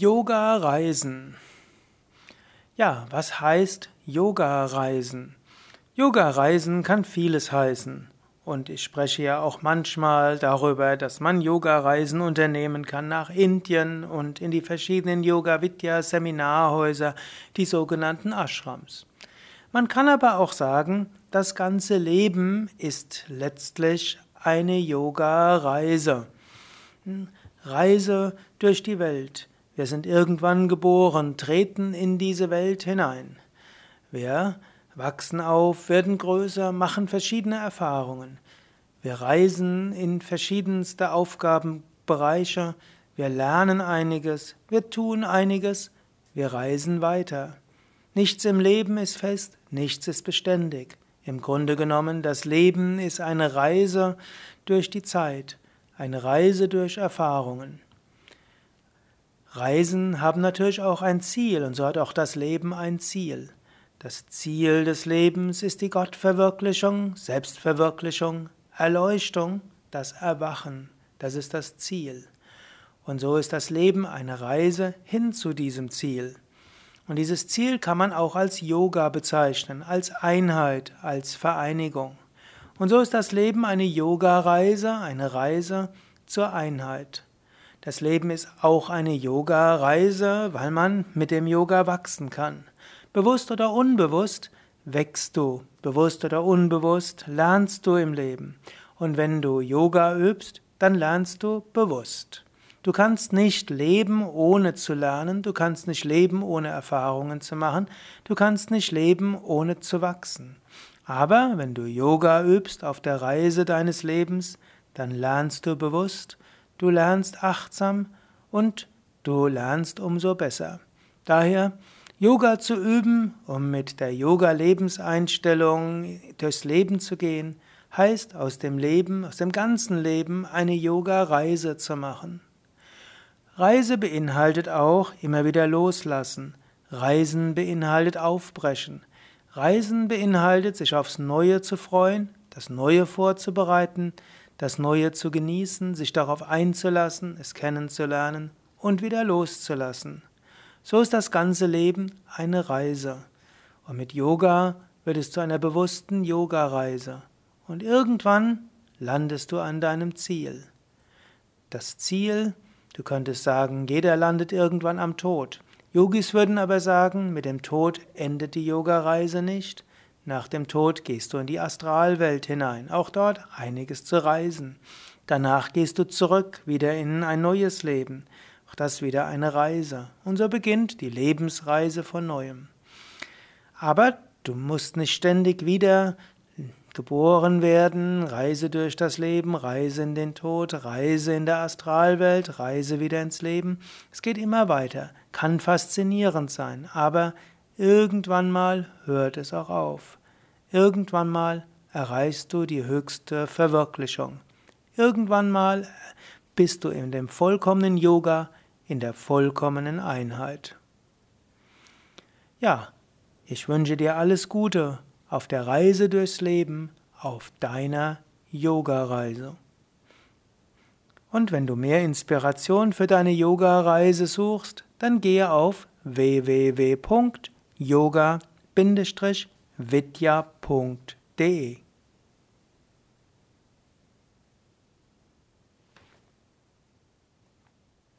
Yoga-Reisen. Ja, was heißt Yoga-Reisen? Yoga-Reisen kann vieles heißen. Und ich spreche ja auch manchmal darüber, dass man Yoga-Reisen unternehmen kann nach Indien und in die verschiedenen Yoga-Vidya-Seminarhäuser, die sogenannten Ashrams. Man kann aber auch sagen, das ganze Leben ist letztlich eine Yoga-Reise. Reise durch die Welt. Wir sind irgendwann geboren, treten in diese Welt hinein. Wir wachsen auf, werden größer, machen verschiedene Erfahrungen. Wir reisen in verschiedenste Aufgabenbereiche, wir lernen einiges, wir tun einiges, wir reisen weiter. Nichts im Leben ist fest, nichts ist beständig. Im Grunde genommen, das Leben ist eine Reise durch die Zeit, eine Reise durch Erfahrungen. Reisen haben natürlich auch ein Ziel und so hat auch das Leben ein Ziel. Das Ziel des Lebens ist die Gottverwirklichung, Selbstverwirklichung, Erleuchtung, das Erwachen. Das ist das Ziel. Und so ist das Leben eine Reise hin zu diesem Ziel. Und dieses Ziel kann man auch als Yoga bezeichnen, als Einheit, als Vereinigung. Und so ist das Leben eine Yoga-Reise, eine Reise zur Einheit. Das Leben ist auch eine Yoga-Reise, weil man mit dem Yoga wachsen kann. Bewusst oder unbewusst wächst du. Bewusst oder unbewusst lernst du im Leben. Und wenn du Yoga übst, dann lernst du bewusst. Du kannst nicht leben, ohne zu lernen, du kannst nicht leben, ohne Erfahrungen zu machen, du kannst nicht leben, ohne zu wachsen. Aber wenn du Yoga übst auf der Reise deines Lebens, dann lernst du bewusst, du lernst achtsam und du lernst umso besser. Daher Yoga zu üben, um mit der Yoga-Lebenseinstellung durchs Leben zu gehen, heißt aus dem Leben, aus dem ganzen Leben eine Yoga-Reise zu machen. Reise beinhaltet auch immer wieder loslassen. Reisen beinhaltet aufbrechen. Reisen beinhaltet sich aufs Neue zu freuen, das Neue vorzubereiten, das Neue zu genießen, sich darauf einzulassen, es kennenzulernen und wieder loszulassen. So ist das ganze Leben eine Reise. Und mit Yoga wird es zu einer bewussten Yoga-Reise. Und irgendwann landest du an deinem Ziel. Das Ziel, du könntest sagen, jeder landet irgendwann am Tod. Yogis würden aber sagen, mit dem Tod endet die Yoga-Reise nicht, nach dem Tod gehst du in die Astralwelt hinein, auch dort einiges zu reisen. Danach gehst du zurück, wieder in ein neues Leben. Auch das wieder eine Reise. Und so beginnt die Lebensreise von neuem. Aber du musst nicht ständig wieder geboren werden, Reise durch das Leben, Reise in den Tod, Reise in der Astralwelt, Reise wieder ins Leben. Es geht immer weiter, kann faszinierend sein, aber irgendwann mal hört es auch auf. Irgendwann mal erreichst du die höchste Verwirklichung. Irgendwann mal bist du in dem vollkommenen Yoga, in der vollkommenen Einheit. Ja, ich wünsche dir alles Gute auf der Reise durchs Leben, auf deiner Yoga-Reise. Und wenn du mehr Inspiration für deine Yoga-Reise suchst, dann gehe auf www.yoga-vidya.de